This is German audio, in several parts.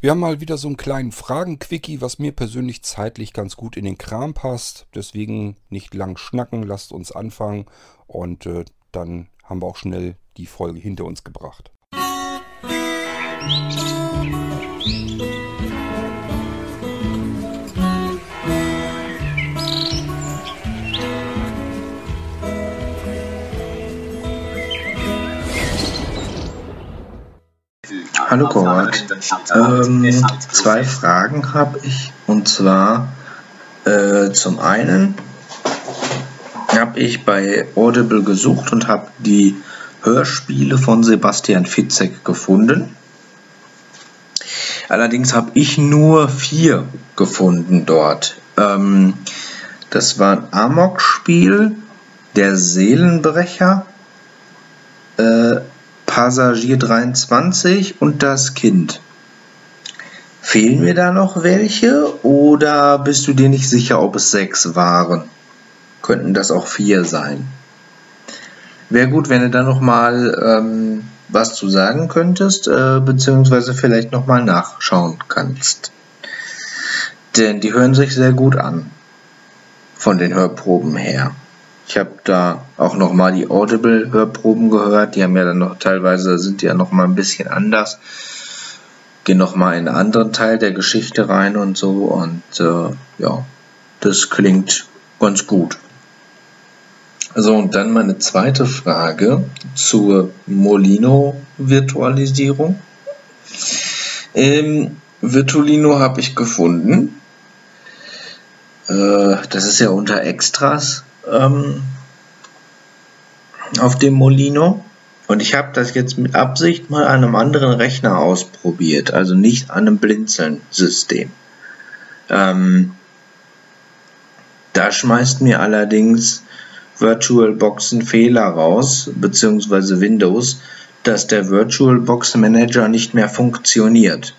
Wir haben mal wieder so einen kleinen Fragen-Quickie, was mir persönlich zeitlich ganz gut in den Kram passt. Deswegen nicht lang schnacken, lasst uns anfangen und äh, dann haben wir auch schnell die Folge hinter uns gebracht. Hallo Konrad. Ähm, zwei Fragen habe ich. Und zwar äh, zum einen habe ich bei Audible gesucht und habe die Hörspiele von Sebastian Fitzek gefunden. Allerdings habe ich nur vier gefunden dort. Ähm, das war ein Amok-Spiel, der Seelenbrecher, Passagier 23 und das Kind. Fehlen mir da noch welche oder bist du dir nicht sicher, ob es sechs waren? Könnten das auch vier sein? Wäre gut, wenn du da nochmal ähm, was zu sagen könntest, äh, beziehungsweise vielleicht nochmal nachschauen kannst. Denn die hören sich sehr gut an. Von den Hörproben her. Ich habe da auch nochmal die Audible-Hörproben gehört. Die haben ja dann noch teilweise sind ja noch mal ein bisschen anders. Gehen noch mal in einen anderen Teil der Geschichte rein und so. Und äh, ja, das klingt ganz gut. So, und dann meine zweite Frage zur Molino-Virtualisierung. Ähm, Virtualino habe ich gefunden. Äh, das ist ja unter Extras ähm, auf dem Molino. Und ich habe das jetzt mit Absicht mal an einem anderen Rechner ausprobiert, also nicht an einem Blinzeln-System. Ähm, da schmeißt mir allerdings VirtualBox einen Fehler raus, beziehungsweise Windows, dass der VirtualBox Manager nicht mehr funktioniert.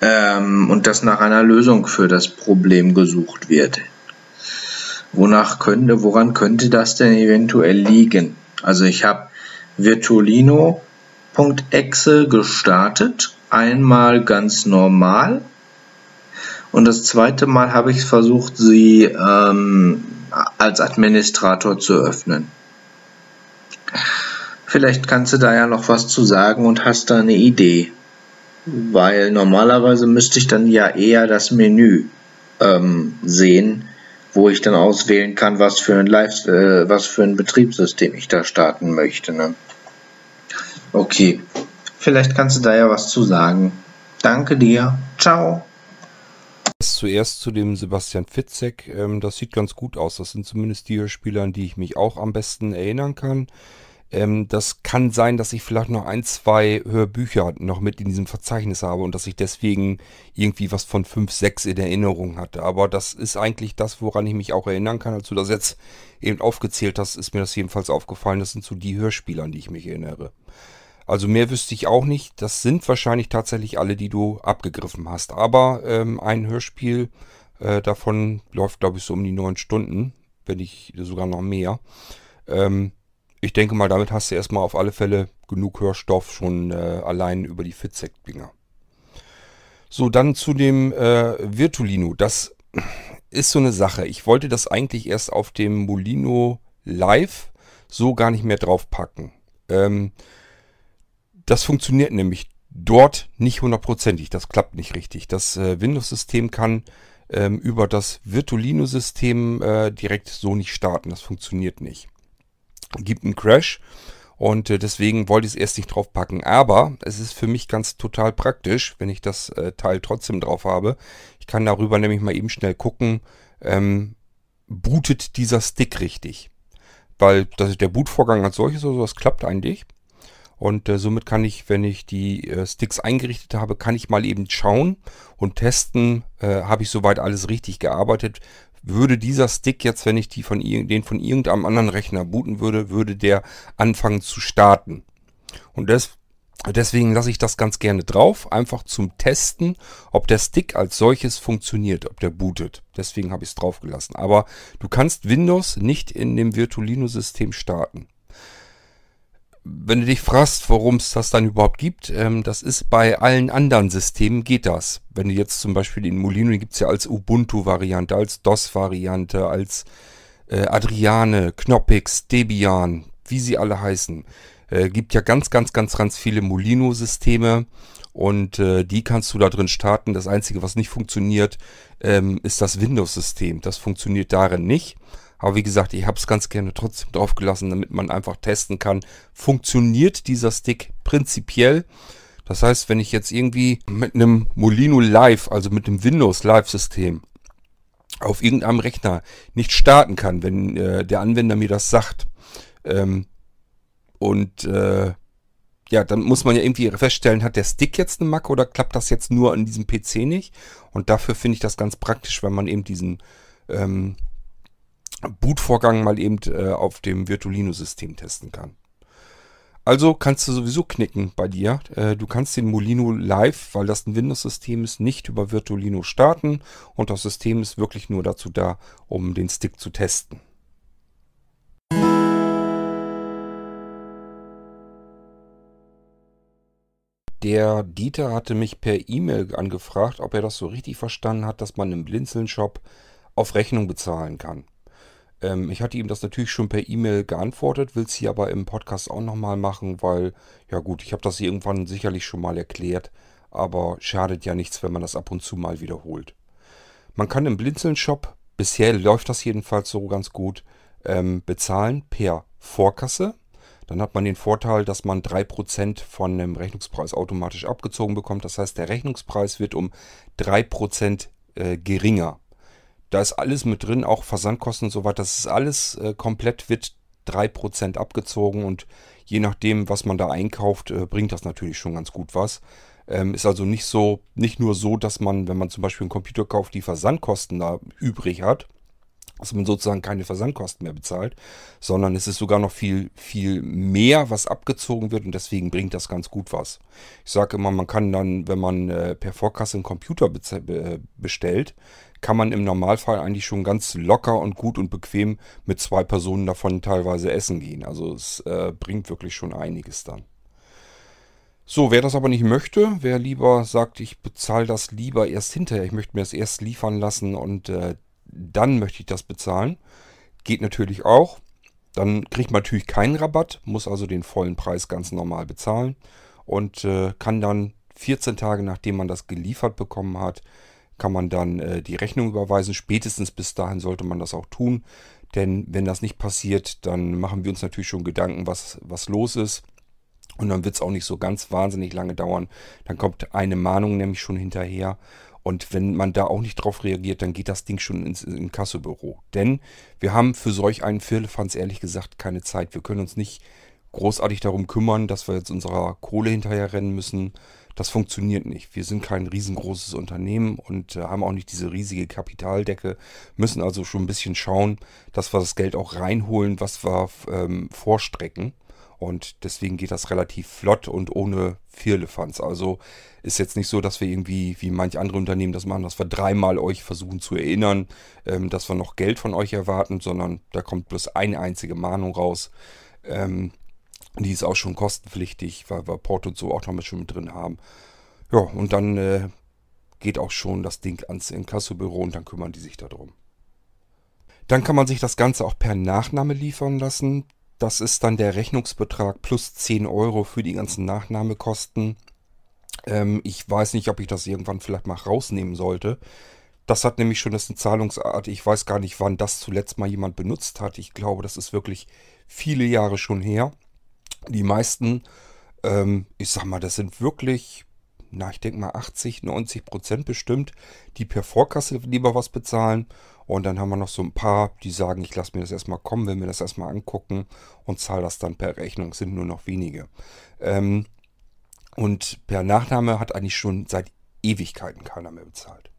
Ähm, und dass nach einer Lösung für das Problem gesucht wird. Wonach könnte, woran könnte das denn eventuell liegen? Also ich habe Virtualino.exe gestartet, einmal ganz normal und das zweite Mal habe ich versucht, sie ähm, als Administrator zu öffnen. Vielleicht kannst du da ja noch was zu sagen und hast da eine Idee. Weil normalerweise müsste ich dann ja eher das Menü ähm, sehen, wo ich dann auswählen kann, was für ein Live, äh, was für ein Betriebssystem ich da starten möchte. Ne? Okay, vielleicht kannst du da ja was zu sagen. Danke dir. Ciao. Zuerst zu dem Sebastian Fitzek. Ähm, das sieht ganz gut aus. Das sind zumindest die Spieler, an die ich mich auch am besten erinnern kann. Ähm, das kann sein, dass ich vielleicht noch ein, zwei Hörbücher noch mit in diesem Verzeichnis habe und dass ich deswegen irgendwie was von 5, 6 in Erinnerung hatte. Aber das ist eigentlich das, woran ich mich auch erinnern kann. Als du das jetzt eben aufgezählt hast, ist mir das jedenfalls aufgefallen. Das sind so die Hörspiele, an die ich mich erinnere. Also mehr wüsste ich auch nicht. Das sind wahrscheinlich tatsächlich alle, die du abgegriffen hast. Aber ähm, ein Hörspiel äh, davon läuft, glaube ich, so um die neun Stunden, wenn nicht sogar noch mehr. Ähm, ich denke mal, damit hast du erstmal auf alle Fälle genug Hörstoff schon äh, allein über die Fitzek-Dinger. So, dann zu dem äh, Virtulino. Das ist so eine Sache. Ich wollte das eigentlich erst auf dem Molino Live so gar nicht mehr draufpacken. Ähm, das funktioniert nämlich dort nicht hundertprozentig. Das klappt nicht richtig. Das äh, Windows-System kann ähm, über das Virtulino-System äh, direkt so nicht starten. Das funktioniert nicht gibt einen Crash und äh, deswegen wollte ich es erst nicht draufpacken. Aber es ist für mich ganz total praktisch, wenn ich das äh, Teil trotzdem drauf habe. Ich kann darüber nämlich mal eben schnell gucken, ähm, bootet dieser Stick richtig. Weil das, der Bootvorgang als solches oder sowas klappt eigentlich. Und äh, somit kann ich, wenn ich die äh, Sticks eingerichtet habe, kann ich mal eben schauen und testen, äh, habe ich soweit alles richtig gearbeitet würde dieser Stick jetzt, wenn ich die von, den von irgendeinem anderen Rechner booten würde, würde der anfangen zu starten. Und das, deswegen lasse ich das ganz gerne drauf, einfach zum Testen, ob der Stick als solches funktioniert, ob der bootet. Deswegen habe ich es drauf gelassen. Aber du kannst Windows nicht in dem Virtualino-System starten. Wenn du dich fragst, warum es das dann überhaupt gibt, ähm, das ist bei allen anderen Systemen geht das. Wenn du jetzt zum Beispiel den Molino, den gibt es ja als Ubuntu-Variante, als DOS-Variante, als äh, Adriane, Knoppix, Debian, wie sie alle heißen. Äh, gibt ja ganz, ganz, ganz, ganz viele Molino-Systeme und äh, die kannst du da drin starten. Das Einzige, was nicht funktioniert, ähm, ist das Windows-System. Das funktioniert darin nicht. Aber wie gesagt, ich habe es ganz gerne trotzdem drauf gelassen, damit man einfach testen kann, funktioniert dieser Stick prinzipiell. Das heißt, wenn ich jetzt irgendwie mit einem Molino Live, also mit dem Windows Live-System, auf irgendeinem Rechner nicht starten kann, wenn äh, der Anwender mir das sagt, ähm, und äh, ja, dann muss man ja irgendwie feststellen, hat der Stick jetzt eine Macke oder klappt das jetzt nur an diesem PC nicht? Und dafür finde ich das ganz praktisch, wenn man eben diesen ähm, Bootvorgang mal eben äh, auf dem Virtualino-System testen kann. Also kannst du sowieso knicken bei dir. Äh, du kannst den Molino Live, weil das ein Windows-System ist, nicht über Virtualino starten und das System ist wirklich nur dazu da, um den Stick zu testen. Der Dieter hatte mich per E-Mail angefragt, ob er das so richtig verstanden hat, dass man im Blinzeln-Shop auf Rechnung bezahlen kann. Ähm, ich hatte ihm das natürlich schon per E-Mail geantwortet, will es hier aber im Podcast auch nochmal machen, weil, ja gut, ich habe das irgendwann sicherlich schon mal erklärt, aber schadet ja nichts, wenn man das ab und zu mal wiederholt. Man kann im Blinzeln-Shop, bisher läuft das jedenfalls so ganz gut, ähm, bezahlen per Vorkasse. Dann hat man den Vorteil, dass man 3% von dem Rechnungspreis automatisch abgezogen bekommt. Das heißt, der Rechnungspreis wird um 3% äh, geringer. Da ist alles mit drin, auch Versandkosten und so weiter. Das ist alles äh, komplett, wird 3% abgezogen und je nachdem, was man da einkauft, äh, bringt das natürlich schon ganz gut was. Ähm, ist also nicht so, nicht nur so, dass man, wenn man zum Beispiel einen Computer kauft, die Versandkosten da übrig hat, dass man sozusagen keine Versandkosten mehr bezahlt, sondern es ist sogar noch viel, viel mehr, was abgezogen wird und deswegen bringt das ganz gut was. Ich sage immer, man kann dann, wenn man äh, per Vorkasse einen Computer bestellt, kann man im Normalfall eigentlich schon ganz locker und gut und bequem mit zwei Personen davon teilweise essen gehen. Also es äh, bringt wirklich schon einiges dann. So, wer das aber nicht möchte, wer lieber sagt, ich bezahle das lieber erst hinterher, ich möchte mir das erst liefern lassen und äh, dann möchte ich das bezahlen, geht natürlich auch. Dann kriegt man natürlich keinen Rabatt, muss also den vollen Preis ganz normal bezahlen und äh, kann dann 14 Tage nachdem man das geliefert bekommen hat, kann man dann äh, die Rechnung überweisen. Spätestens bis dahin sollte man das auch tun. Denn wenn das nicht passiert, dann machen wir uns natürlich schon Gedanken, was, was los ist. Und dann wird es auch nicht so ganz wahnsinnig lange dauern. Dann kommt eine Mahnung nämlich schon hinterher. Und wenn man da auch nicht drauf reagiert, dann geht das Ding schon ins Inkassobüro. Denn wir haben für solch einen Firlefanz ehrlich gesagt keine Zeit. Wir können uns nicht großartig darum kümmern, dass wir jetzt unserer Kohle hinterher rennen müssen. Das funktioniert nicht. Wir sind kein riesengroßes Unternehmen und äh, haben auch nicht diese riesige Kapitaldecke, müssen also schon ein bisschen schauen, dass wir das Geld auch reinholen, was wir ähm, vorstrecken. Und deswegen geht das relativ flott und ohne Firlefanz. Also ist jetzt nicht so, dass wir irgendwie, wie manche andere Unternehmen das machen, dass wir dreimal euch versuchen zu erinnern, ähm, dass wir noch Geld von euch erwarten, sondern da kommt bloß eine einzige Mahnung raus. Ähm, die ist auch schon kostenpflichtig, weil wir Port und so auch noch mit schon mit drin haben. Ja, und dann äh, geht auch schon das Ding ans Inkassobüro und dann kümmern die sich darum. Dann kann man sich das Ganze auch per Nachname liefern lassen. Das ist dann der Rechnungsbetrag plus 10 Euro für die ganzen Nachnahmekosten. Ähm, ich weiß nicht, ob ich das irgendwann vielleicht mal rausnehmen sollte. Das hat nämlich schon das eine Zahlungsart. Ich weiß gar nicht, wann das zuletzt mal jemand benutzt hat. Ich glaube, das ist wirklich viele Jahre schon her. Die meisten, ähm, ich sag mal, das sind wirklich, na, ich denke mal 80, 90 Prozent bestimmt, die per Vorkasse lieber was bezahlen. Und dann haben wir noch so ein paar, die sagen, ich lasse mir das erstmal kommen, will mir das erstmal angucken und zahle das dann per Rechnung. Sind nur noch wenige. Ähm, und per Nachname hat eigentlich schon seit Ewigkeiten keiner mehr bezahlt.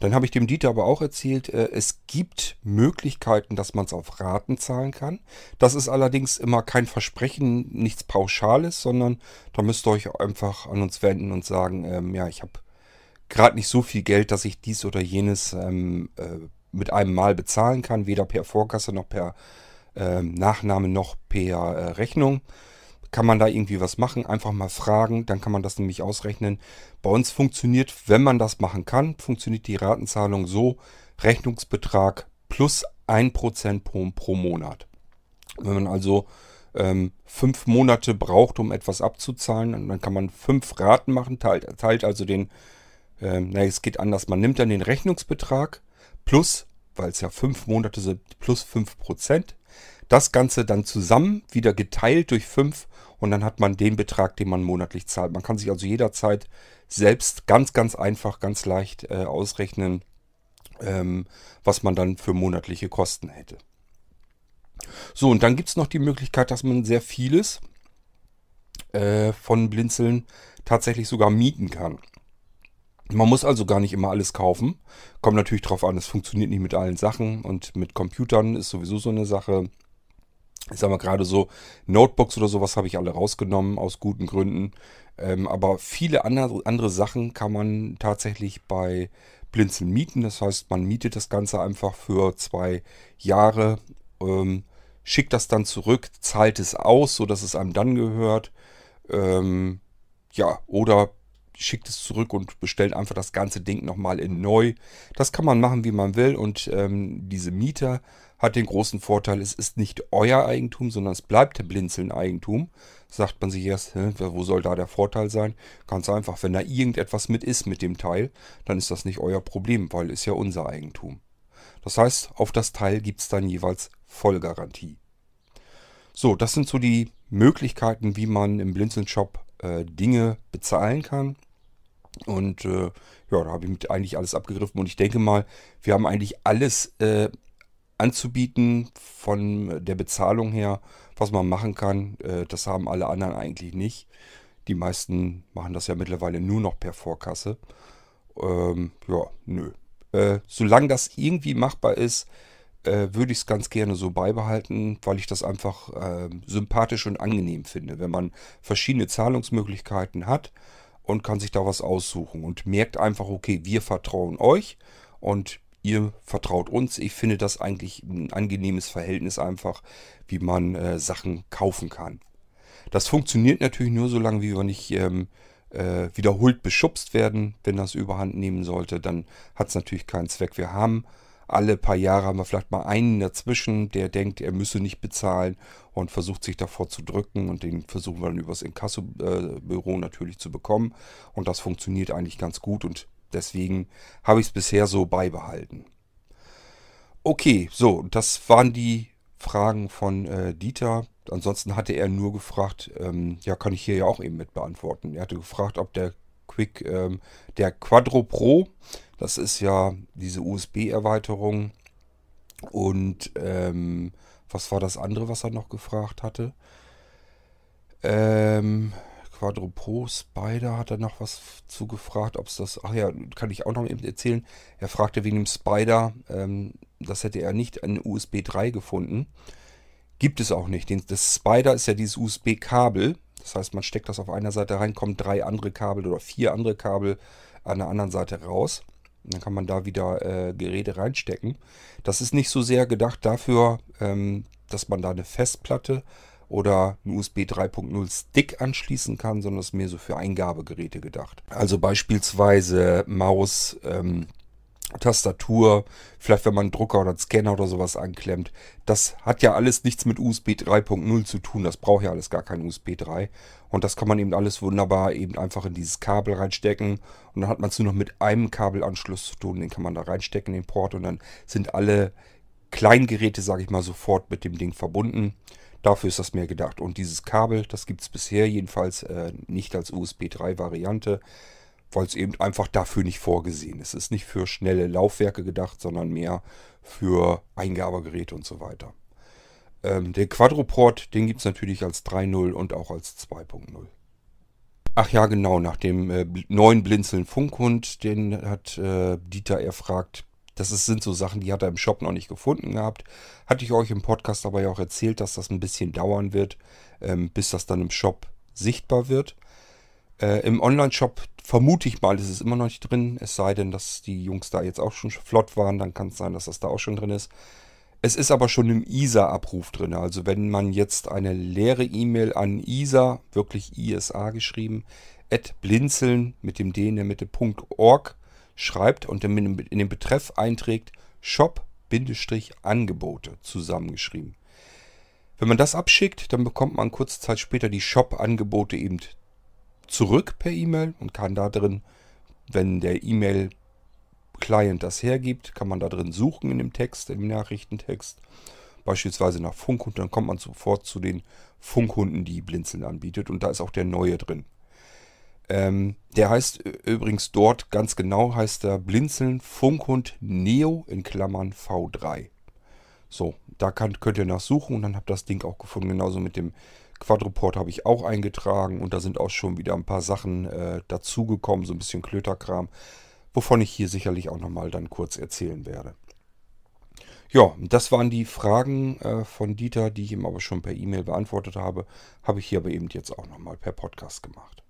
Dann habe ich dem Dieter aber auch erzählt, äh, es gibt Möglichkeiten, dass man es auf Raten zahlen kann. Das ist allerdings immer kein Versprechen, nichts Pauschales, sondern da müsst ihr euch einfach an uns wenden und sagen, ähm, ja, ich habe gerade nicht so viel Geld, dass ich dies oder jenes ähm, äh, mit einem Mal bezahlen kann, weder per Vorkasse noch per ähm, Nachname noch per äh, Rechnung. Kann man da irgendwie was machen? Einfach mal fragen, dann kann man das nämlich ausrechnen. Bei uns funktioniert, wenn man das machen kann, funktioniert die Ratenzahlung so, Rechnungsbetrag plus 1% pro, pro Monat. Wenn man also ähm, fünf Monate braucht, um etwas abzuzahlen, dann kann man fünf Raten machen, teilt, teilt also den, ähm, na, es geht anders, man nimmt dann den Rechnungsbetrag plus, weil es ja fünf Monate sind, plus 5%. Das Ganze dann zusammen wieder geteilt durch 5 und dann hat man den Betrag, den man monatlich zahlt. Man kann sich also jederzeit selbst ganz, ganz einfach, ganz leicht äh, ausrechnen, ähm, was man dann für monatliche Kosten hätte. So, und dann gibt es noch die Möglichkeit, dass man sehr vieles äh, von Blinzeln tatsächlich sogar mieten kann. Man muss also gar nicht immer alles kaufen. Kommt natürlich darauf an, es funktioniert nicht mit allen Sachen und mit Computern ist sowieso so eine Sache. Ich sag mal gerade so, Notebooks oder sowas habe ich alle rausgenommen, aus guten Gründen. Ähm, aber viele andere, andere Sachen kann man tatsächlich bei Blinzeln mieten. Das heißt, man mietet das Ganze einfach für zwei Jahre, ähm, schickt das dann zurück, zahlt es aus, sodass es einem dann gehört. Ähm, ja, oder schickt es zurück und bestellt einfach das ganze Ding nochmal in neu. Das kann man machen, wie man will. Und ähm, diese Mieter hat den großen Vorteil, es ist nicht euer Eigentum, sondern es bleibt Blinzeln Eigentum. Sagt man sich erst, hä, wo soll da der Vorteil sein? Ganz einfach, wenn da irgendetwas mit ist mit dem Teil, dann ist das nicht euer Problem, weil es ja unser Eigentum. Das heißt, auf das Teil gibt es dann jeweils Vollgarantie. So, das sind so die Möglichkeiten, wie man im Blinzeln-Shop äh, Dinge bezahlen kann. Und äh, ja, da habe ich mit eigentlich alles abgegriffen. Und ich denke mal, wir haben eigentlich alles äh, anzubieten von der Bezahlung her, was man machen kann. Äh, das haben alle anderen eigentlich nicht. Die meisten machen das ja mittlerweile nur noch per Vorkasse. Ähm, ja, nö. Äh, solange das irgendwie machbar ist, äh, würde ich es ganz gerne so beibehalten, weil ich das einfach äh, sympathisch und angenehm finde, wenn man verschiedene Zahlungsmöglichkeiten hat und kann sich da was aussuchen und merkt einfach, okay, wir vertrauen euch und ihr vertraut uns. Ich finde das eigentlich ein angenehmes Verhältnis einfach, wie man äh, Sachen kaufen kann. Das funktioniert natürlich nur so lange, wie wir nicht ähm, äh, wiederholt beschubst werden. Wenn das überhand nehmen sollte, dann hat es natürlich keinen Zweck. Wir haben alle paar Jahre haben wir vielleicht mal einen dazwischen, der denkt, er müsse nicht bezahlen und versucht sich davor zu drücken und den versuchen wir dann übers Inkassobüro natürlich zu bekommen und das funktioniert eigentlich ganz gut und deswegen habe ich es bisher so beibehalten. Okay, so, das waren die Fragen von äh, Dieter. Ansonsten hatte er nur gefragt, ähm, ja, kann ich hier ja auch eben mit beantworten. Er hatte gefragt, ob der Quick, ähm, der Quadro Pro, das ist ja diese USB-Erweiterung. Und ähm, was war das andere, was er noch gefragt hatte? Ähm, Quadro Pro Spider hat er noch was zu gefragt, ob es das. Ach ja, kann ich auch noch eben erzählen. Er fragte wegen dem Spider, ähm, das hätte er nicht an USB 3 gefunden. Gibt es auch nicht. Das Spider ist ja dieses USB-Kabel. Das heißt, man steckt das auf einer Seite rein, kommen drei andere Kabel oder vier andere Kabel an der anderen Seite raus. Dann kann man da wieder äh, Geräte reinstecken. Das ist nicht so sehr gedacht dafür, ähm, dass man da eine Festplatte oder einen USB 3.0 Stick anschließen kann, sondern es ist mehr so für Eingabegeräte gedacht. Also beispielsweise Maus, ähm, Tastatur, vielleicht wenn man einen Drucker oder einen Scanner oder sowas anklemmt. Das hat ja alles nichts mit USB 3.0 zu tun. Das braucht ja alles gar kein USB 3. Und das kann man eben alles wunderbar eben einfach in dieses Kabel reinstecken. Und dann hat man es nur noch mit einem Kabelanschluss zu tun. Den kann man da reinstecken, in den Port. Und dann sind alle Kleingeräte, sage ich mal, sofort mit dem Ding verbunden. Dafür ist das mehr gedacht. Und dieses Kabel, das gibt es bisher jedenfalls äh, nicht als USB 3 Variante weil es eben einfach dafür nicht vorgesehen ist. Es ist nicht für schnelle Laufwerke gedacht, sondern mehr für Eingabegeräte und so weiter. Ähm, den Quadroport, den gibt es natürlich als 3.0 und auch als 2.0. Ach ja, genau, nach dem äh, neuen Blinzeln Funkhund, den hat äh, Dieter erfragt. Das ist, sind so Sachen, die hat er im Shop noch nicht gefunden gehabt. Hatte ich euch im Podcast aber ja auch erzählt, dass das ein bisschen dauern wird, ähm, bis das dann im Shop sichtbar wird. Äh, Im Online-Shop vermute ich mal, ist es immer noch nicht drin. Es sei denn, dass die Jungs da jetzt auch schon flott waren. Dann kann es sein, dass das da auch schon drin ist. Es ist aber schon im ISA-Abruf drin. Also wenn man jetzt eine leere E-Mail an ISA, wirklich ISA geschrieben, at blinzeln mit dem D in der Mitte .org schreibt und in den Betreff einträgt Shop-Angebote zusammengeschrieben. Wenn man das abschickt, dann bekommt man kurze Zeit später die Shop-Angebote eben zurück per E-Mail und kann da drin, wenn der E-Mail-Client das hergibt, kann man da drin suchen in dem Text, im Nachrichtentext. Beispielsweise nach Funkkunden, dann kommt man sofort zu den Funkkunden, die Blinzeln anbietet und da ist auch der neue drin. Ähm, der heißt übrigens dort ganz genau, heißt der Blinzeln Funkhund Neo in Klammern V3. So, da kann, könnt ihr nachsuchen und dann habt das Ding auch gefunden. Genauso mit dem Quadruport habe ich auch eingetragen und da sind auch schon wieder ein paar Sachen äh, dazugekommen, so ein bisschen Klöterkram, wovon ich hier sicherlich auch nochmal dann kurz erzählen werde. Ja, das waren die Fragen äh, von Dieter, die ich ihm aber schon per E-Mail beantwortet habe. Habe ich hier aber eben jetzt auch nochmal per Podcast gemacht.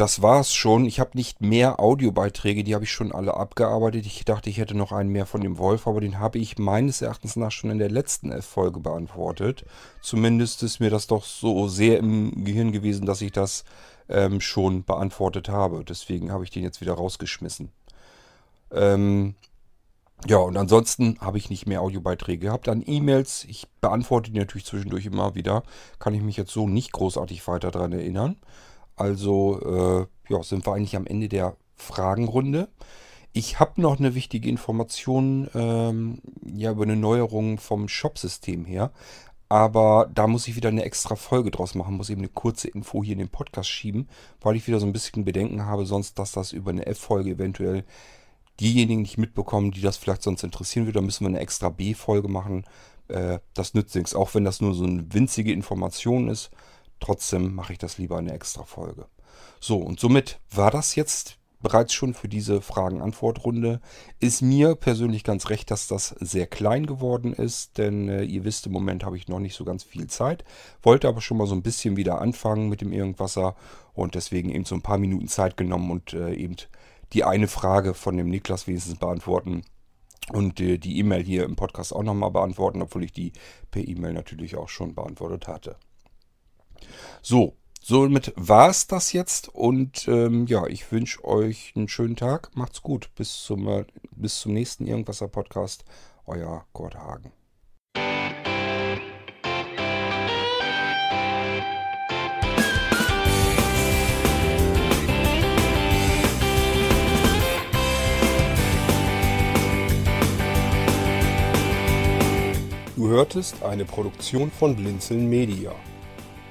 Das war's schon. Ich habe nicht mehr Audiobeiträge, die habe ich schon alle abgearbeitet. Ich dachte, ich hätte noch einen mehr von dem Wolf, aber den habe ich meines Erachtens nach schon in der letzten F-Folge beantwortet. Zumindest ist mir das doch so sehr im Gehirn gewesen, dass ich das ähm, schon beantwortet habe. Deswegen habe ich den jetzt wieder rausgeschmissen. Ähm, ja, und ansonsten habe ich nicht mehr Audiobeiträge gehabt. An E-Mails, ich beantworte die natürlich zwischendurch immer wieder. Kann ich mich jetzt so nicht großartig weiter daran erinnern. Also äh, ja, sind wir eigentlich am Ende der Fragenrunde. Ich habe noch eine wichtige Information ähm, ja, über eine Neuerung vom Shop-System her. Aber da muss ich wieder eine extra Folge draus machen, muss eben eine kurze Info hier in den Podcast schieben, weil ich wieder so ein bisschen Bedenken habe, sonst, dass das über eine F-Folge eventuell diejenigen nicht mitbekommen, die das vielleicht sonst interessieren würde. Da müssen wir eine extra B-Folge machen. Äh, das nützt nichts, auch wenn das nur so eine winzige Information ist. Trotzdem mache ich das lieber eine extra Folge. So, und somit war das jetzt bereits schon für diese Fragen-Antwort-Runde. Ist mir persönlich ganz recht, dass das sehr klein geworden ist, denn äh, ihr wisst, im Moment habe ich noch nicht so ganz viel Zeit. Wollte aber schon mal so ein bisschen wieder anfangen mit dem Irgendwasser und deswegen eben so ein paar Minuten Zeit genommen und äh, eben die eine Frage von dem Niklas wenigstens beantworten und äh, die E-Mail hier im Podcast auch nochmal beantworten, obwohl ich die per E-Mail natürlich auch schon beantwortet hatte. So, somit war es das jetzt und ähm, ja, ich wünsche euch einen schönen Tag. Macht's gut. Bis zum, äh, bis zum nächsten Irgendwasser Podcast. Euer Gord Hagen. Du hörtest eine Produktion von Blinzeln Media.